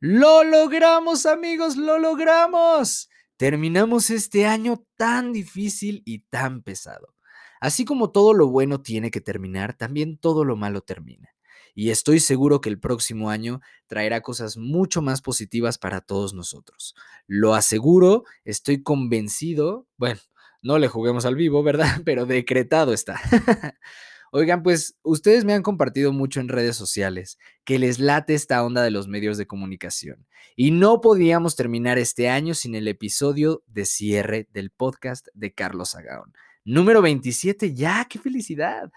Lo logramos amigos, lo logramos. Terminamos este año tan difícil y tan pesado. Así como todo lo bueno tiene que terminar, también todo lo malo termina. Y estoy seguro que el próximo año traerá cosas mucho más positivas para todos nosotros. Lo aseguro, estoy convencido, bueno, no le juguemos al vivo, ¿verdad? Pero decretado está. Oigan, pues ustedes me han compartido mucho en redes sociales que les late esta onda de los medios de comunicación. Y no podíamos terminar este año sin el episodio de cierre del podcast de Carlos Agaón. Número 27, ya, qué felicidad.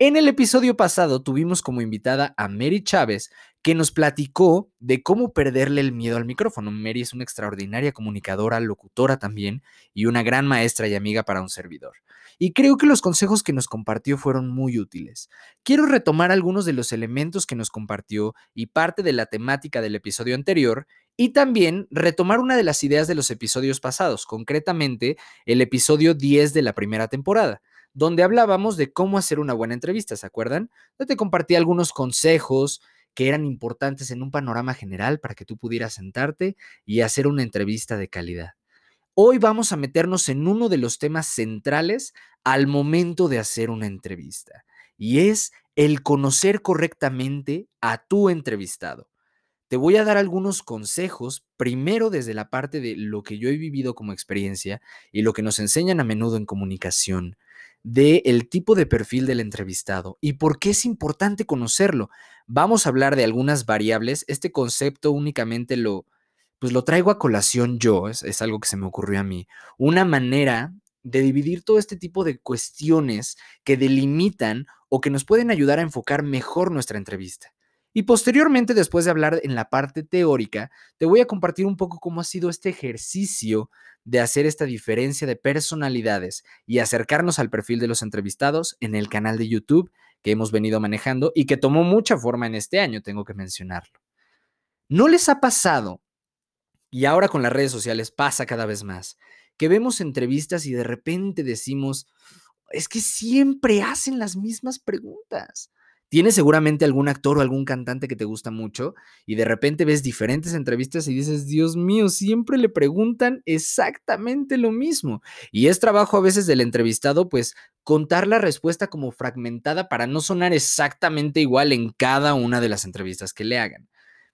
En el episodio pasado tuvimos como invitada a Mary Chávez, que nos platicó de cómo perderle el miedo al micrófono. Mary es una extraordinaria comunicadora, locutora también, y una gran maestra y amiga para un servidor y creo que los consejos que nos compartió fueron muy útiles. Quiero retomar algunos de los elementos que nos compartió y parte de la temática del episodio anterior y también retomar una de las ideas de los episodios pasados, concretamente el episodio 10 de la primera temporada donde hablábamos de cómo hacer una buena entrevista, ¿se acuerdan? Donde te compartí algunos consejos que eran importantes en un panorama general para que tú pudieras sentarte y hacer una entrevista de calidad. Hoy vamos a meternos en uno de los temas centrales al momento de hacer una entrevista, y es el conocer correctamente a tu entrevistado. Te voy a dar algunos consejos, primero desde la parte de lo que yo he vivido como experiencia y lo que nos enseñan a menudo en comunicación, de el tipo de perfil del entrevistado y por qué es importante conocerlo. Vamos a hablar de algunas variables. Este concepto únicamente lo, pues lo traigo a colación yo, es, algo que se me ocurrió a mí, una manera de dividir todo este tipo de cuestiones que delimitan o que nos pueden ayudar a enfocar mejor nuestra entrevista. Y posteriormente, después de hablar en la parte teórica, te voy a compartir un poco cómo ha sido este ejercicio de hacer esta diferencia de personalidades y acercarnos al perfil de los entrevistados en el canal de YouTube que hemos venido manejando y que tomó mucha forma en este año, tengo que mencionarlo. ¿No les ha pasado y ahora con las redes sociales pasa cada vez más, que vemos entrevistas y de repente decimos, es que siempre hacen las mismas preguntas. Tienes seguramente algún actor o algún cantante que te gusta mucho y de repente ves diferentes entrevistas y dices, Dios mío, siempre le preguntan exactamente lo mismo. Y es trabajo a veces del entrevistado, pues, contar la respuesta como fragmentada para no sonar exactamente igual en cada una de las entrevistas que le hagan.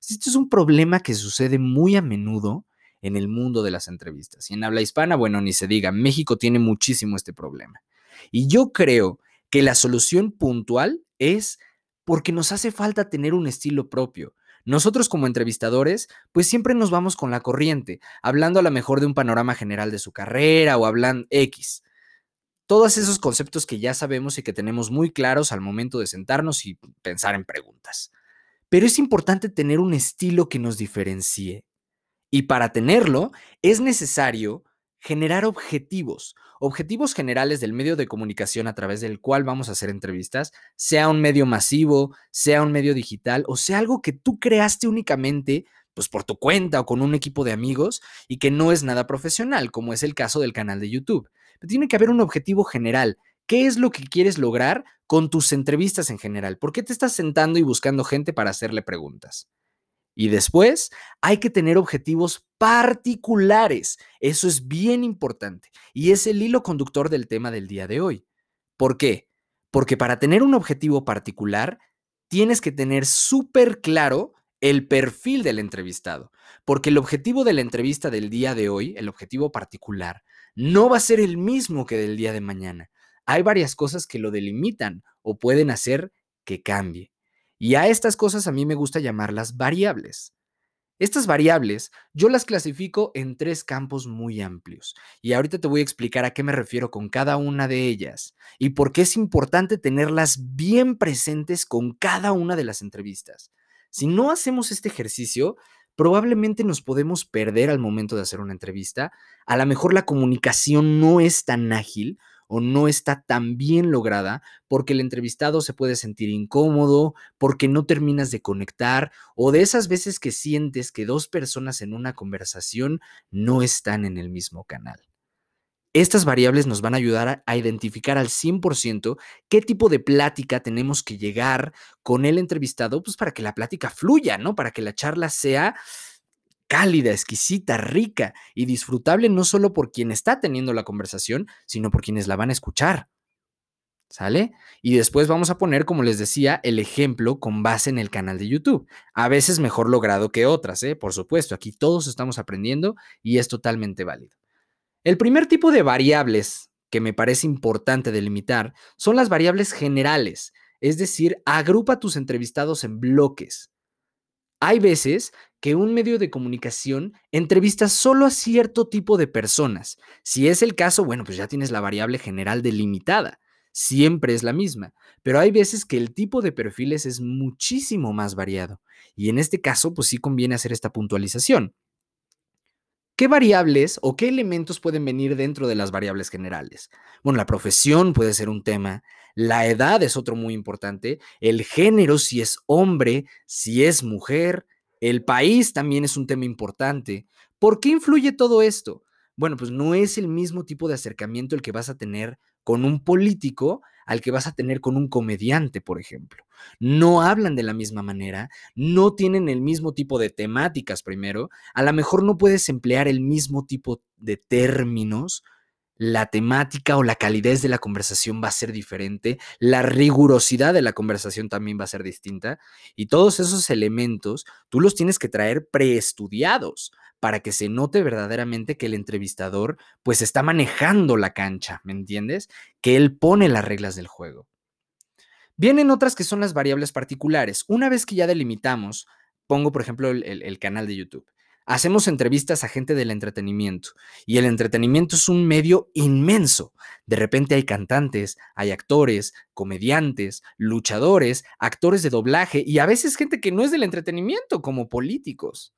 Esto es un problema que sucede muy a menudo en el mundo de las entrevistas. Y en habla hispana, bueno, ni se diga, México tiene muchísimo este problema. Y yo creo que la solución puntual es porque nos hace falta tener un estilo propio. Nosotros como entrevistadores, pues siempre nos vamos con la corriente, hablando a lo mejor de un panorama general de su carrera o hablan X. Todos esos conceptos que ya sabemos y que tenemos muy claros al momento de sentarnos y pensar en preguntas. Pero es importante tener un estilo que nos diferencie. Y para tenerlo, es necesario generar objetivos, objetivos generales del medio de comunicación a través del cual vamos a hacer entrevistas, sea un medio masivo, sea un medio digital o sea algo que tú creaste únicamente pues por tu cuenta o con un equipo de amigos y que no es nada profesional, como es el caso del canal de YouTube. Pero tiene que haber un objetivo general. ¿Qué es lo que quieres lograr con tus entrevistas en general? ¿Por qué te estás sentando y buscando gente para hacerle preguntas? Y después hay que tener objetivos particulares. Eso es bien importante. Y es el hilo conductor del tema del día de hoy. ¿Por qué? Porque para tener un objetivo particular, tienes que tener súper claro el perfil del entrevistado. Porque el objetivo de la entrevista del día de hoy, el objetivo particular, no va a ser el mismo que del día de mañana hay varias cosas que lo delimitan o pueden hacer que cambie. Y a estas cosas a mí me gusta llamarlas variables. Estas variables yo las clasifico en tres campos muy amplios y ahorita te voy a explicar a qué me refiero con cada una de ellas y por qué es importante tenerlas bien presentes con cada una de las entrevistas. Si no hacemos este ejercicio, probablemente nos podemos perder al momento de hacer una entrevista. A lo mejor la comunicación no es tan ágil o no está tan bien lograda porque el entrevistado se puede sentir incómodo, porque no terminas de conectar o de esas veces que sientes que dos personas en una conversación no están en el mismo canal. Estas variables nos van a ayudar a, identificar al 100% qué tipo de plática tenemos que llegar con el entrevistado, pues para que la plática fluya, ¿no? Para que la charla sea cálida, exquisita, rica y disfrutable no solo por quien está teniendo la conversación, sino por quienes la van a escuchar. ¿Sale? Y después vamos a poner, como les decía, el ejemplo con base en el canal de YouTube. A veces mejor logrado que otras, ¿eh? Por supuesto, aquí todos estamos aprendiendo y es totalmente válido. El primer tipo de variables que me parece importante delimitar son las variables generales, es decir, agrupa tus entrevistados en bloques. Hay veces que un medio de comunicación entrevista solo a cierto tipo de personas. Si es el caso, bueno, pues ya tienes la variable general delimitada siempre es la misma, pero hay veces que el tipo de perfiles es muchísimo más variado. Y en este caso, pues sí conviene hacer esta puntualización. ¿Qué variables o qué elementos pueden venir dentro de las variables generales? Bueno, la profesión puede ser un tema, la edad es otro muy importante, el género, si es hombre, si es mujer, el país también es un tema importante. ¿Por qué influye todo esto? Bueno, pues no es el mismo tipo de acercamiento el que vas a tener con un político al que vas a tener con un comediante, por ejemplo. No hablan de la misma manera, no tienen el mismo tipo de temáticas primero, a lo mejor no puedes emplear el mismo tipo de términos, la temática o la calidez de la conversación va a ser diferente, la rigurosidad de la conversación también va a ser distinta y todos esos elementos tú los tienes que traer preestudiados para que se note verdaderamente que el entrevistador pues está manejando la cancha, ¿me entiendes? Que él pone las reglas del juego. Vienen otras que son las variables particulares. Una vez que ya delimitamos, pongo por ejemplo el, canal de YouTube. Hacemos entrevistas a gente del entretenimiento y el entretenimiento es un medio inmenso. De repente hay cantantes, hay actores, comediantes, luchadores, actores de doblaje y a veces gente que no es del entretenimiento, como políticos.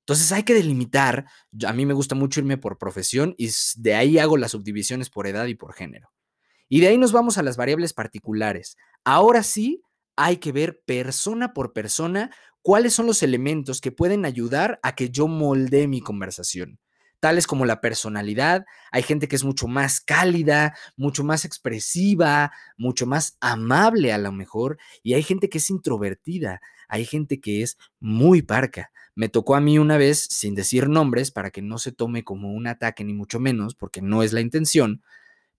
Entonces hay que delimitar, a mí me gusta mucho irme por profesión y de ahí hago las subdivisiones por edad y por género. Y de ahí nos vamos a las variables particulares. Ahora sí, hay que ver persona por persona cuáles son los elementos que pueden ayudar a que yo moldee mi conversación. Tales como la personalidad, hay gente que es mucho más cálida, mucho más expresiva, mucho más amable a lo mejor, y hay gente que es introvertida, hay gente que es muy parca. Me tocó a mí una vez, sin decir nombres, para que no se tome como un ataque ni mucho menos, porque no es la intención,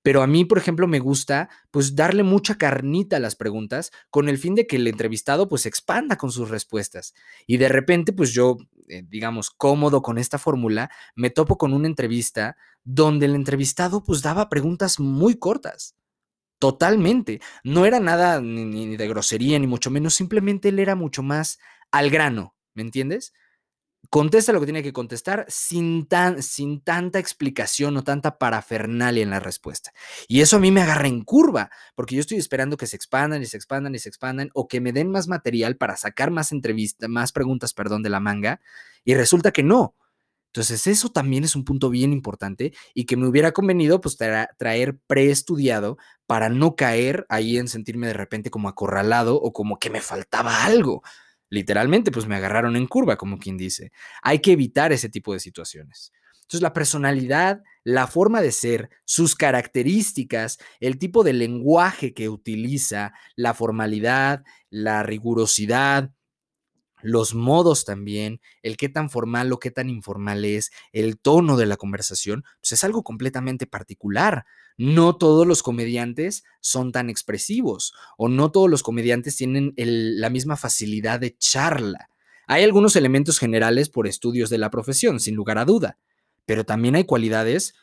pero a mí, por ejemplo, me gusta pues darle mucha carnita a las preguntas con el fin de que el entrevistado pues expanda con sus respuestas. Y de repente pues yo, eh, digamos, cómodo con esta fórmula, me topo con una entrevista donde el entrevistado pues daba preguntas muy cortas. Totalmente. No era nada ni de grosería, ni mucho menos, simplemente él era mucho más al grano, ¿me entiendes? Contesta lo que tiene que contestar sin, tan, sin tanta explicación o tanta parafernalia en la respuesta. Y eso a mí me agarra en curva, porque yo estoy esperando que se expandan y se expandan y se expandan o que me den más material para sacar más entrevistas, más preguntas, perdón, de la manga, y resulta que no. Entonces, eso también es un punto bien importante y que me hubiera convenido pues traer preestudiado para no caer ahí en sentirme de repente como acorralado o como que me faltaba algo. Literalmente, pues me agarraron en curva, como quien dice. Hay que evitar ese tipo de situaciones. Entonces, la personalidad, la forma de ser, sus características, el tipo de lenguaje que utiliza, la formalidad, la rigurosidad, los modos también, el qué tan formal o qué tan informal es, el tono de la conversación, pues es algo completamente particular. No todos los comediantes son tan expresivos o no todos los comediantes tienen la misma facilidad de charla. Hay algunos elementos generales por estudios de la profesión, sin lugar a duda, pero también hay cualidades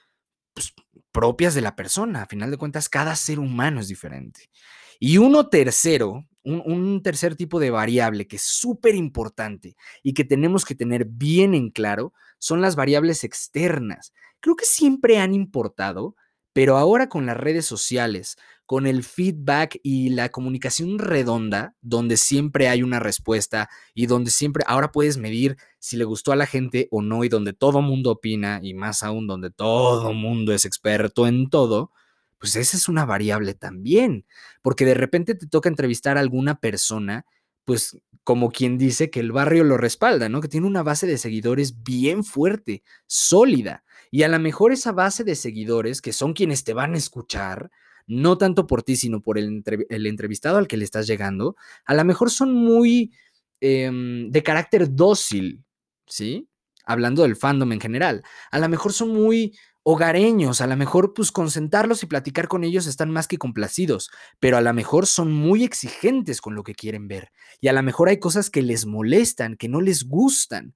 pues, propias de la persona. A final de cuentas, cada ser humano es diferente. Y uno tercero, un, tercer tipo de variable que es súper importante y que tenemos que tener bien en claro son las variables externas. Creo que siempre han importado, pero ahora con las redes sociales, con el feedback y la comunicación redonda, donde siempre hay una respuesta y donde siempre ahora puedes medir si le gustó a la gente o no y donde todo mundo opina y más aún donde todo mundo es experto en todo, pues esa es una variable también, porque de repente te toca entrevistar a alguna persona, pues como quien dice que el barrio lo respalda, ¿no? Que tiene una base de seguidores bien fuerte, sólida. Y a lo mejor esa base de seguidores, que son quienes te van a escuchar, no tanto por ti, sino por el, entrevistado al que le estás llegando, a lo mejor son muy em, de carácter dócil, ¿sí? hablando del fandom en general. A lo mejor son muy hogareños, a lo mejor pues consentarlos y platicar con ellos están más que complacidos, pero a lo mejor son muy exigentes con lo que quieren ver y a lo mejor hay cosas que les molestan, que no les gustan.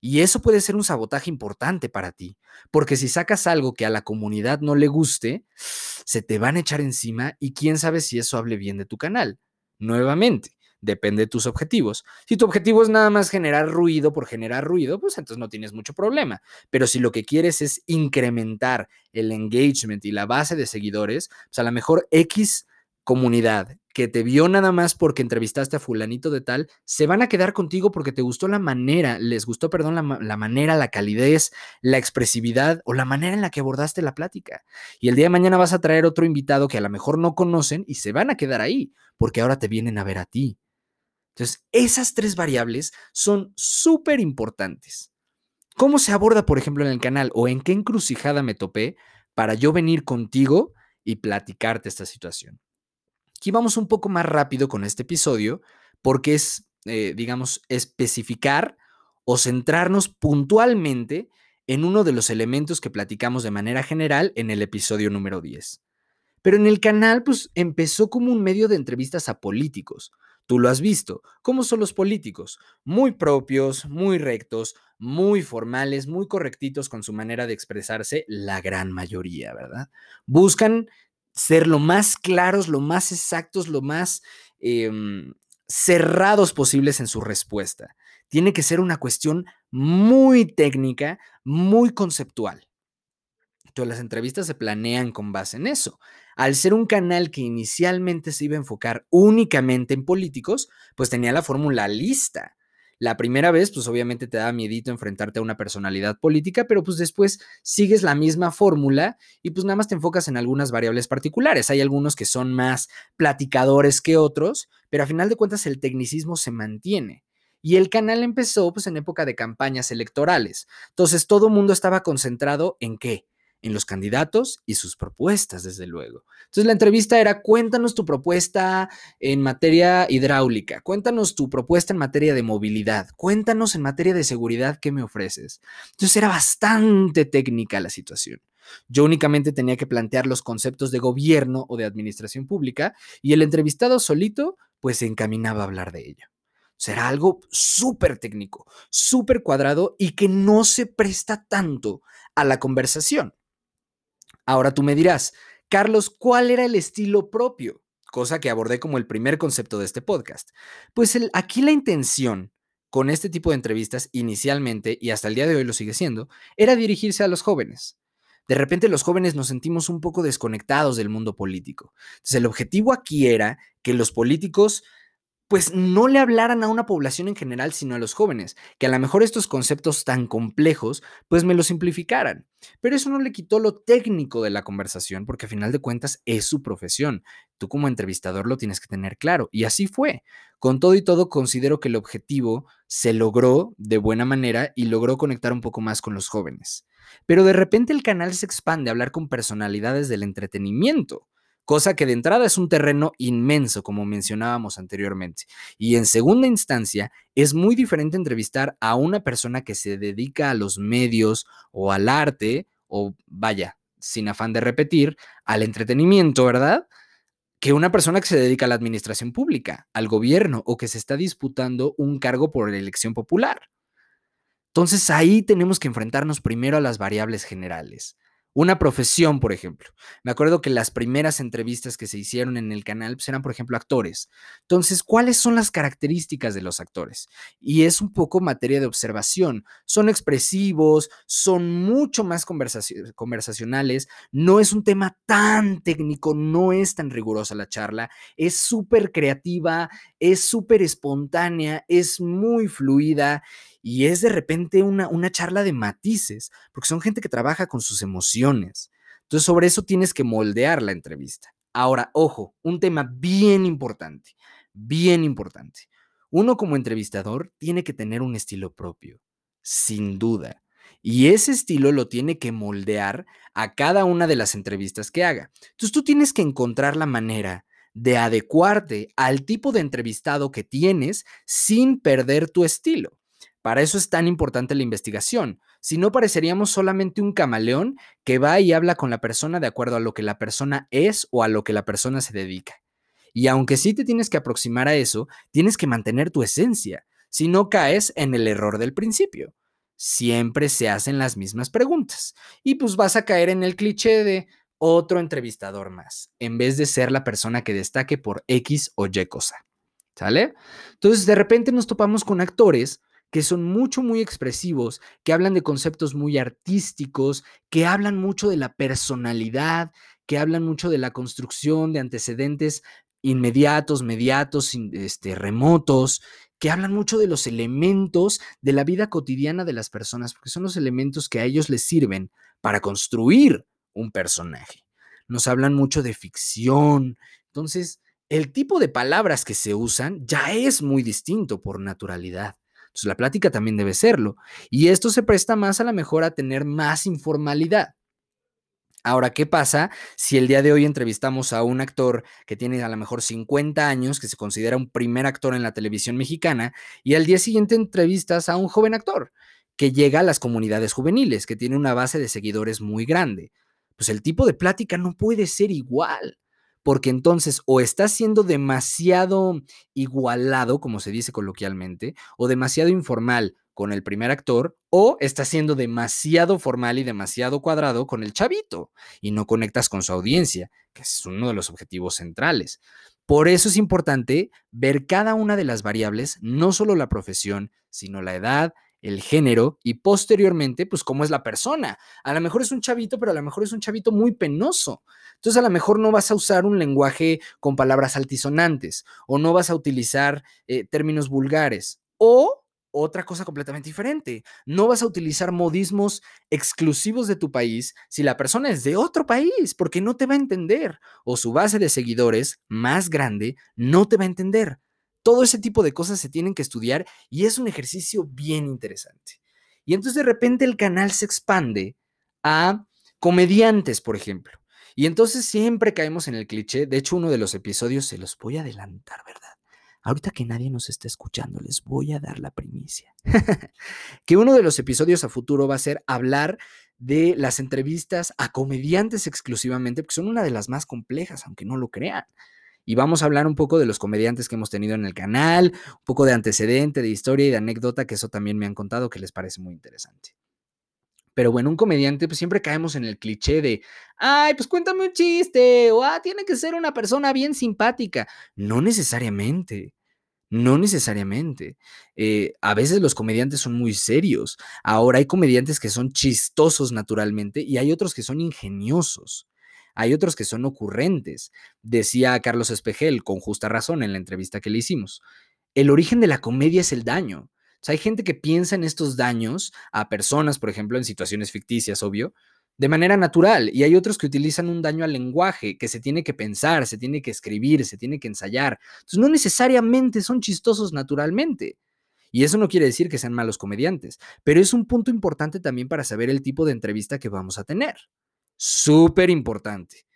Y eso puede ser un sabotaje importante para ti, porque si sacas algo que a la comunidad no le guste, se te van a echar encima y quién sabe si eso hable bien de tu canal. Nuevamente, depende de tus objetivos. Si tu objetivo es nada más generar ruido por generar ruido, pues entonces no tienes mucho problema. Pero si lo que quieres es incrementar el engagement y la base de seguidores, pues a lo mejor X comunidad que te vio nada más porque entrevistaste a fulanito de tal, se van a quedar contigo porque te gustó la manera, les gustó, perdón, la, la, manera, la calidez, la expresividad o la manera en la que abordaste la plática. Y el día de mañana vas a traer otro invitado que a lo mejor no conocen y se van a quedar ahí porque ahora te vienen a ver a ti. Entonces, esas tres variables son súper importantes. ¿Cómo se aborda, por ejemplo, en el canal o en qué encrucijada me topé para yo venir contigo y platicarte esta situación? Aquí vamos un poco más rápido con este episodio porque es, eh, digamos, especificar o centrarnos puntualmente en uno de los elementos que platicamos de manera general en el episodio número 10. Pero en el canal, pues empezó como un medio de entrevistas a políticos. Tú lo has visto. ¿Cómo son los políticos? Muy propios, muy rectos, muy formales, muy correctitos con su manera de expresarse, la gran mayoría, ¿verdad? Buscan ser lo más claros, lo más exactos, lo más eh, cerrados posibles en su respuesta. Tiene que ser una cuestión muy técnica, muy conceptual. Entonces las entrevistas se planean con base en eso. Al ser un canal que inicialmente se iba a enfocar únicamente en políticos, pues tenía la fórmula lista. La primera vez, pues obviamente te da miedito enfrentarte a una personalidad política, pero pues después sigues la misma fórmula y pues nada más te enfocas en algunas variables particulares. Hay algunos que son más platicadores que otros, pero a final de cuentas el tecnicismo se mantiene. Y el canal empezó pues en época de campañas electorales. Entonces todo el mundo estaba concentrado en qué? En los candidatos y sus propuestas, desde luego. Entonces la entrevista era, cuéntanos tu propuesta en materia hidráulica, cuéntanos tu propuesta en materia de movilidad, cuéntanos en materia de seguridad qué me ofreces. Entonces era bastante técnica la situación. Yo únicamente tenía que plantear los conceptos de gobierno o de administración pública y el entrevistado solito pues se encaminaba a hablar de ello. Será algo súper técnico, súper cuadrado y que no se presta tanto a la conversación. Ahora tú me dirás, Carlos, ¿cuál era el estilo propio? Cosa que abordé como el primer concepto de este podcast. Pues aquí la intención con este tipo de entrevistas inicialmente, y hasta el día de hoy lo sigue siendo, era dirigirse a los jóvenes. De repente los jóvenes nos sentimos un poco desconectados del mundo político. Entonces el objetivo aquí era que los políticos pues no le hablaran a una población en general, sino a los jóvenes, que a lo mejor estos conceptos tan complejos, pues me lo simplificaran. Pero eso no le quitó lo técnico de la conversación, porque a final de cuentas es su profesión. Tú como entrevistador lo tienes que tener claro. Y así fue. Con todo y todo, considero que el objetivo se logró de buena manera y logró conectar un poco más con los jóvenes. Pero de repente el canal se expande a hablar con personalidades del entretenimiento cosa que de entrada es un terreno inmenso, como mencionábamos anteriormente. Y en segunda instancia, es muy diferente entrevistar a una persona que se dedica a los medios o al arte, o vaya, sin afán de repetir, al entretenimiento, ¿verdad? Que una persona que se dedica a la administración pública, al gobierno, o que se está disputando un cargo por elección popular. Entonces ahí tenemos que enfrentarnos primero a las variables generales. Una profesión, por ejemplo. Me acuerdo que las primeras entrevistas que se hicieron en el canal pues, eran, por ejemplo, actores. Entonces, ¿cuáles son las características de los actores? Y es un poco materia de observación. Son expresivos, son mucho más conversacionales, no es un tema tan técnico, no es tan rigurosa la charla, es súper creativa, es súper espontánea, es muy fluida y es de repente una, una charla de matices, porque son gente que trabaja con sus emociones. Entonces, sobre eso tienes que moldear la entrevista. Ahora, ojo, un tema bien importante, bien importante. Uno como entrevistador tiene que tener un estilo propio, sin duda. Y ese estilo lo tiene que moldear a cada una de las entrevistas que haga. Entonces tú tienes que encontrar la manera de adecuarte al tipo de entrevistado que tienes sin perder tu estilo. Para eso es tan importante la investigación. Si no, pareceríamos solamente un camaleón que va y habla con la persona de acuerdo a lo que la persona es o a lo que la persona se dedica. Y aunque sí te tienes que aproximar a eso, tienes que mantener tu esencia, si no caes en el error del principio. Siempre se hacen las mismas preguntas y pues vas a caer en el cliché de otro entrevistador más, en vez de ser la persona que destaque por X o Y cosa. ¿Sale? Entonces, de repente nos topamos con actores que son mucho, muy expresivos, que hablan de conceptos muy artísticos, que hablan mucho de la personalidad, que hablan mucho de la construcción de antecedentes inmediatos, mediatos, este, remotos, que hablan mucho de los elementos de la vida cotidiana de las personas, porque son los elementos que a ellos les sirven para construir un personaje. Nos hablan mucho de ficción. Entonces, el tipo de palabras que se usan ya es muy distinto por naturalidad. Entonces, la plática también debe serlo. Y esto se presta más a la mejor a tener más informalidad. Ahora, ¿qué pasa si el día de hoy entrevistamos a un actor que tiene a lo mejor 50 años, que se considera un primer actor en la televisión mexicana, y al día siguiente entrevistas a un joven actor que llega a las comunidades juveniles, que tiene una base de seguidores muy grande? Pues el tipo de plática no puede ser igual porque entonces o está siendo demasiado igualado, como se dice coloquialmente, o demasiado informal con el primer actor, o está siendo demasiado formal y demasiado cuadrado con el chavito, y no conectas con su audiencia, que es uno de los objetivos centrales. Por eso es importante ver cada una de las variables, no solo la profesión, sino la edad, el género y posteriormente, pues cómo es la persona. A lo mejor es un chavito, pero a lo mejor es un chavito muy penoso. Entonces a lo mejor no vas a usar un lenguaje con palabras altisonantes o no vas a utilizar eh, términos vulgares o otra cosa completamente diferente. No vas a utilizar modismos exclusivos de tu país si la persona es de otro país, porque no te va a entender. O su base de seguidores más grande no te va a entender. Todo ese tipo de cosas se tienen que estudiar y es un ejercicio bien interesante. Y entonces de repente el canal se expande a comediantes, por ejemplo. Y entonces siempre caemos en el cliché. De hecho, uno de los episodios se los voy a adelantar, ¿verdad? Ahorita que nadie nos está escuchando, les voy a dar la primicia. que uno de los episodios a futuro va a ser hablar de las entrevistas a comediantes exclusivamente, porque son una de las más complejas, aunque no lo crean y vamos a hablar un poco de los comediantes que hemos tenido en el canal, un poco de antecedente, de historia y de anécdota, que eso también me han contado que les parece muy interesante. Pero bueno, un comediante, pues siempre caemos en el cliché de, ay, pues cuéntame un chiste, o ah, tiene que ser una persona bien simpática. No necesariamente. No necesariamente. Eh, a veces los comediantes son muy serios. Ahora hay comediantes que son chistosos naturalmente y hay otros que son ingeniosos. Hay otros que son ocurrentes, decía Carlos Espejel con justa razón en la entrevista que le hicimos. El origen de la comedia es el daño. hay gente que piensa en estos daños a personas, por ejemplo, en situaciones ficticias, obvio, de manera natural. Y hay otros que utilizan un daño al lenguaje, que se tiene que pensar, se tiene que escribir, se tiene que ensayar. Entonces, no necesariamente son chistosos naturalmente. Y eso no quiere decir que sean malos comediantes, pero es un punto importante también para saber el tipo de entrevista que vamos a tener. Súper importante.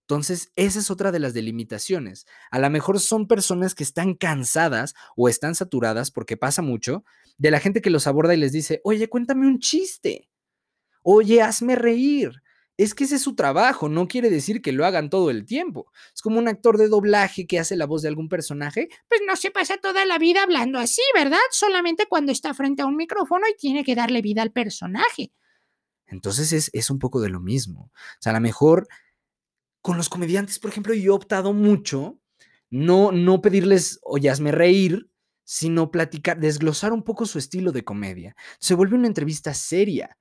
Entonces, esa es otra de las delimitaciones. A lo mejor son personas que están cansadas o están saturadas, porque pasa mucho, de la gente que los aborda y les dice, oye, cuéntame un chiste. Oye, hazme reír. Es que ese es su trabajo, no quiere decir que lo hagan todo el tiempo. Es como un actor de doblaje que hace la voz de algún personaje, pues no se pasa toda la vida hablando así, ¿verdad? Solamente cuando está frente a un micrófono y tiene que darle vida al personaje. Entonces es, un poco de lo mismo. O sea, a lo mejor con los comediantes, por ejemplo, yo he optado mucho no, no pedirles, oye, hazme reír, sino platicar, desglosar un poco su estilo de comedia. Se vuelve una entrevista seria.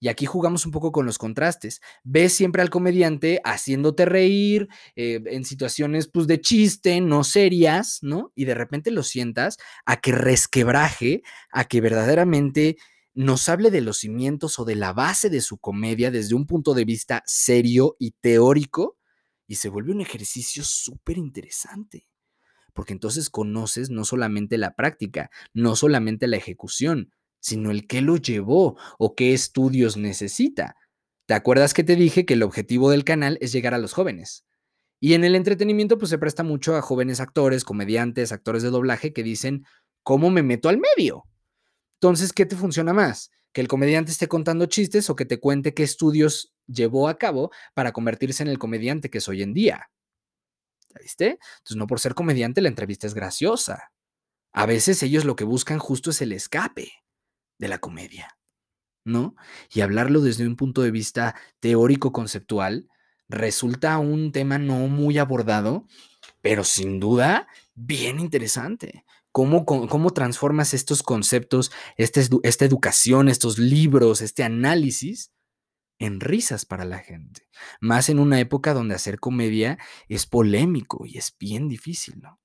Y aquí jugamos un poco con los contrastes. Ves siempre al comediante haciéndote reír eh, en situaciones pues, de chiste, no serias, ¿no? Y de repente lo sientas a que resquebraje, a que verdaderamente nos hable de los cimientos o de la base de su comedia desde un punto de vista serio y teórico y se vuelve un ejercicio súper interesante. Porque entonces conoces no solamente la práctica, no solamente la ejecución, sino el qué lo llevó o qué estudios necesita. ¿Te acuerdas que te dije que el objetivo del canal es llegar a los jóvenes? Y en el entretenimiento pues se presta mucho a jóvenes actores, comediantes, actores de doblaje que dicen, ¿cómo me meto al medio? Entonces, ¿qué te funciona más? ¿Que el comediante esté contando chistes o que te cuente qué estudios llevó a cabo para convertirse en el comediante que es hoy en día? ¿Ya viste? Entonces, no por ser comediante la entrevista es graciosa. A veces ellos lo que buscan justo es el escape de la comedia, ¿no? Y hablarlo desde un punto de vista teórico-conceptual resulta un tema no muy abordado, pero sin duda bien interesante. ¿Cómo, cómo, transformas estos conceptos, esta educación, estos libros, este análisis en risas para la gente? Más en una época donde hacer comedia es polémico y es bien difícil, ¿no?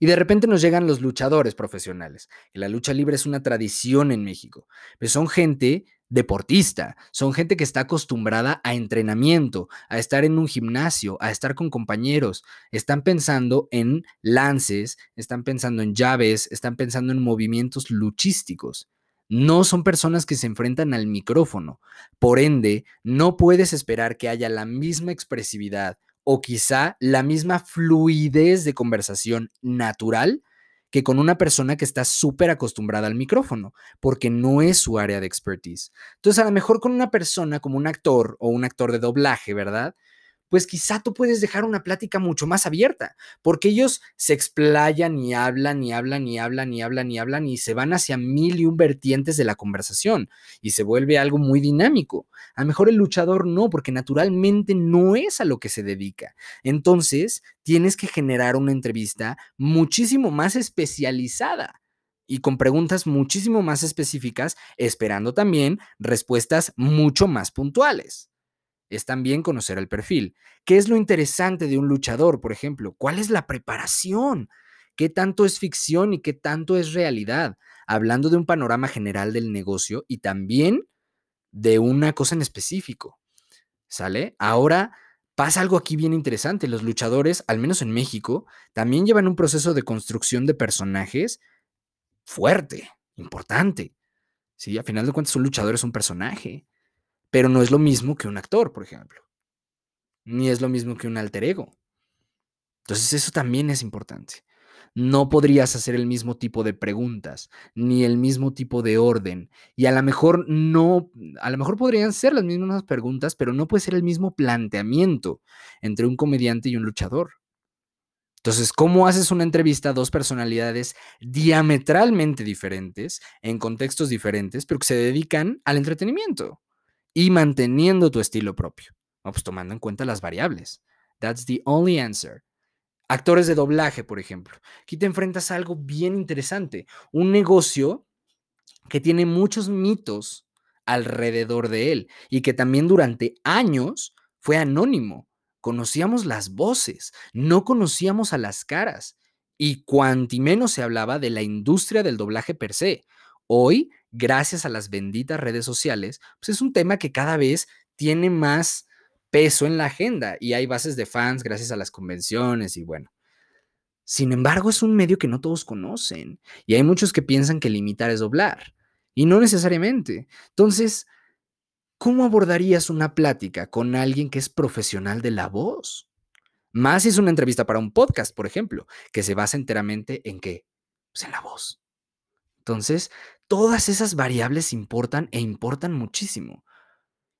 Y de repente nos llegan los luchadores profesionales. La lucha libre es una tradición en México, pero son gente deportista, son gente que está acostumbrada a entrenamiento, a estar en un gimnasio, a estar con compañeros, están pensando en lances, están pensando en llaves, están pensando en movimientos luchísticos. No son personas que se enfrentan al micrófono. Por ende, no puedes esperar que haya la misma expresividad o quizá la misma fluidez de conversación natural que con una persona que está súper acostumbrada al micrófono, porque no es su área de expertise. Entonces, a lo mejor con una persona como un actor o un actor de doblaje, ¿verdad? Pues quizá tú puedes dejar una plática mucho más abierta, porque ellos se explayan y hablan y hablan y hablan y hablan y hablan y se van hacia mil y un vertientes de la conversación y se vuelve algo muy dinámico. A lo mejor el luchador no, porque naturalmente no es a lo que se dedica. Entonces, tienes que generar una entrevista muchísimo más especializada y con preguntas muchísimo más específicas, esperando también respuestas mucho más puntuales es también conocer el perfil. ¿Qué es lo interesante de un luchador, por ejemplo? ¿Cuál es la preparación? ¿Qué tanto es ficción y qué tanto es realidad? Hablando de un panorama general del negocio y también de una cosa en específico. ¿Sale? Ahora pasa algo aquí bien interesante. Los luchadores, al menos en México, también llevan un proceso de construcción de personajes fuerte, importante. Sí, a final de cuentas, un luchador es un personaje pero no es lo mismo que un actor, por ejemplo. Ni es lo mismo que un alter ego. Entonces eso también es importante. No podrías hacer el mismo tipo de preguntas, ni el mismo tipo de orden. Y a lo mejor no, a lo mejor podrían ser las mismas preguntas, pero no puede ser el mismo planteamiento entre un comediante y un luchador. Entonces, ¿cómo haces una entrevista a dos personalidades diametralmente diferentes, en contextos diferentes, pero que se dedican al entretenimiento? Y manteniendo tu estilo propio. pues tomando en cuenta las variables. That's the only answer. Actores de doblaje, por ejemplo. Aquí te enfrentas a algo bien interesante. Un negocio que tiene muchos mitos alrededor de él y que también durante años fue anónimo. Conocíamos las voces, no conocíamos a las caras y cuanti menos se hablaba de la industria del doblaje per se. Hoy gracias a las benditas redes sociales, pues es un tema que cada vez tiene más peso en la agenda y hay bases de fans gracias a las convenciones y bueno. Sin embargo, es un medio que no todos conocen y hay muchos que piensan que limitar es doblar y no necesariamente. Entonces, ¿cómo abordarías una plática con alguien que es profesional de la voz? Más si es una entrevista para un podcast, por ejemplo, que se basa enteramente en qué? Pues en la voz. Entonces, todas esas variables importan e importan muchísimo.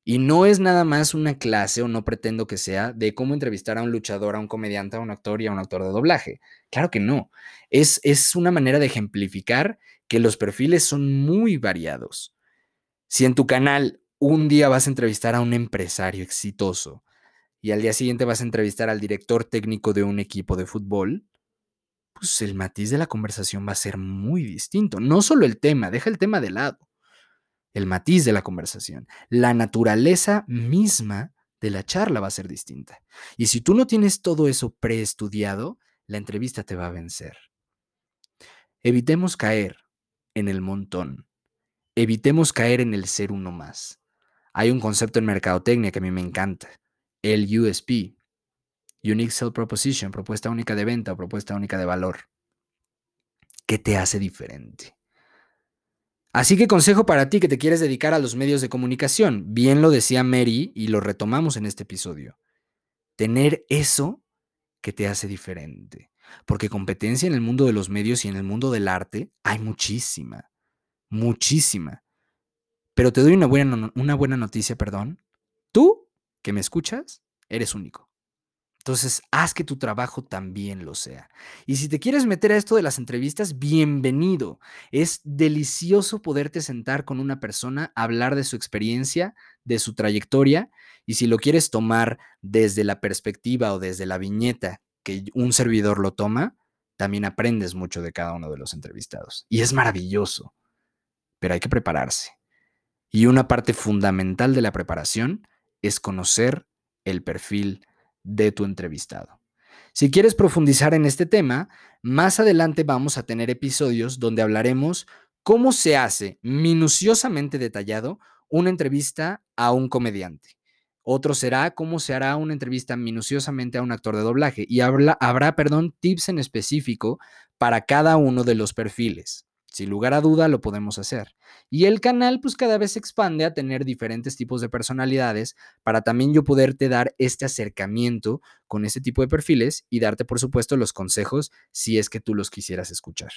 Y no es nada más una clase, o no pretendo que sea, de cómo entrevistar a un luchador, a un comediante, a un actor y a un actor de doblaje. Claro que no. Es, es una manera de ejemplificar que los perfiles son muy variados. Si en tu canal un día vas a entrevistar a un empresario exitoso y al día siguiente vas a entrevistar al director técnico de un equipo de fútbol, pues el matiz de la conversación va a ser muy distinto. No solo el tema, deja el tema de lado. El matiz de la conversación, la naturaleza misma de la charla va a ser distinta. Y si tú no tienes todo eso preestudiado, la entrevista te va a vencer. Evitemos caer en el montón. Evitemos caer en el ser uno más. Hay un concepto en mercadotecnia que a mí me encanta, el USP, Unique Sell Proposition, propuesta única de venta o propuesta única de valor. ¿Qué te hace diferente? Así que consejo para ti que te quieres dedicar a los medios de comunicación. Bien lo decía Mary y lo retomamos en este episodio. Tener eso que te hace diferente. Porque competencia en el mundo de los medios y en el mundo del arte hay muchísima. muchísima. Pero te doy una buena, una buena noticia, perdón. Tú, que me escuchas, eres único. Entonces, haz que tu trabajo también lo sea. Y si te quieres meter a esto de las entrevistas, bienvenido. Es delicioso poderte sentar con una persona, hablar de su experiencia, de su trayectoria, y si lo quieres tomar desde la perspectiva o desde la viñeta que un servidor lo toma, también aprendes mucho de cada uno de los entrevistados. Y es maravilloso, pero hay que prepararse. Y una parte fundamental de la preparación es conocer el perfil de tu entrevistado. Si quieres profundizar en este tema, más adelante vamos a tener episodios donde hablaremos cómo se hace minuciosamente detallado una entrevista a un comediante. Otro será cómo se hará una entrevista minuciosamente a un actor de doblaje y habrá, perdón, tips en específico para cada uno de los perfiles. Sin lugar a duda lo podemos hacer. Y el canal pues cada vez se expande a tener diferentes tipos de personalidades para también yo poderte dar este acercamiento con este tipo de perfiles y darte por supuesto los consejos si es que tú los quisieras escuchar.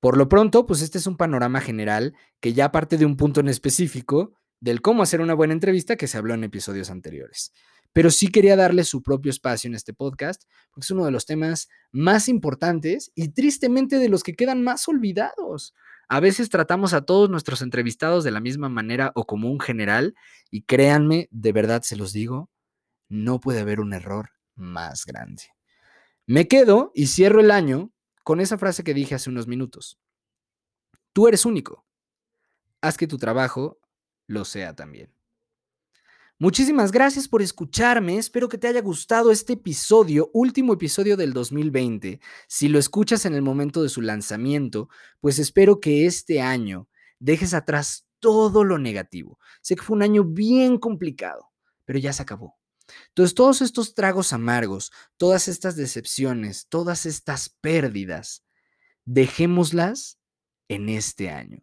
Por lo pronto, pues este es un panorama general que ya parte de un punto en específico del cómo hacer una buena entrevista que se habló en episodios anteriores pero sí quería darle su propio espacio en este podcast, porque es uno de los temas más importantes y tristemente de los que quedan más olvidados. A veces tratamos a todos nuestros entrevistados de la misma manera o como un general, y créanme, de verdad se los digo, no puede haber un error más grande. Me quedo y cierro el año con esa frase que dije hace unos minutos. Tú eres único. Haz que tu trabajo lo sea también. Muchísimas gracias por escucharme. Espero que te haya gustado este episodio, último episodio del 2020. Si lo escuchas en el momento de su lanzamiento, pues espero que este año dejes atrás todo lo negativo. Sé que fue un año bien complicado, pero ya se acabó. Entonces, todos estos tragos amargos, todas estas decepciones, todas estas pérdidas, dejémoslas en este año.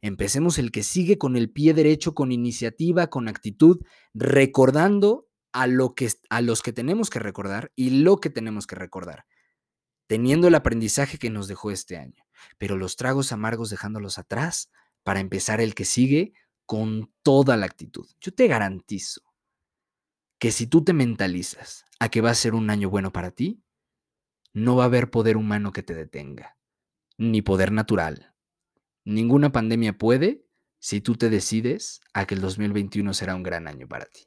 Empecemos el que sigue con el pie derecho, con iniciativa, con actitud, recordando a, lo que, a los que tenemos que recordar y lo que tenemos que recordar, teniendo el aprendizaje que nos dejó este año, pero los tragos amargos dejándolos atrás para empezar el que sigue con toda la actitud. Yo te garantizo que si tú te mentalizas a que va a ser un año bueno para ti, no va a haber poder humano que te detenga, ni poder natural, Ninguna pandemia puede si tú te decides a que el 2021 será un gran año para ti.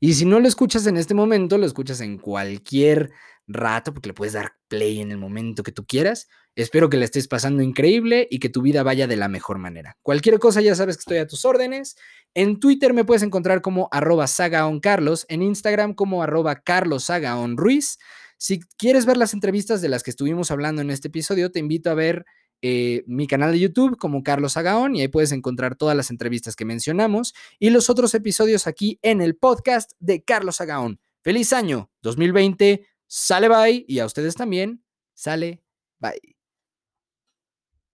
Y si no lo escuchas en este momento, lo escuchas en cualquier rato, porque le puedes dar play en el momento que tú quieras. Espero que le estés pasando increíble y que tu vida vaya de la mejor manera. Cualquier cosa ya sabes que estoy a tus órdenes. En Twitter me puedes encontrar como arroba sagaoncarlos, en Instagram como arroba carlossagaonruiz. Si quieres ver las entrevistas de las que estuvimos hablando en este episodio, te invito a ver eh, mi canal de YouTube como Carlos Agaón y ahí puedes encontrar todas las entrevistas que mencionamos y los otros episodios aquí en el podcast de Carlos Agaón. Feliz año 2020, sale bye y a ustedes también, sale bye.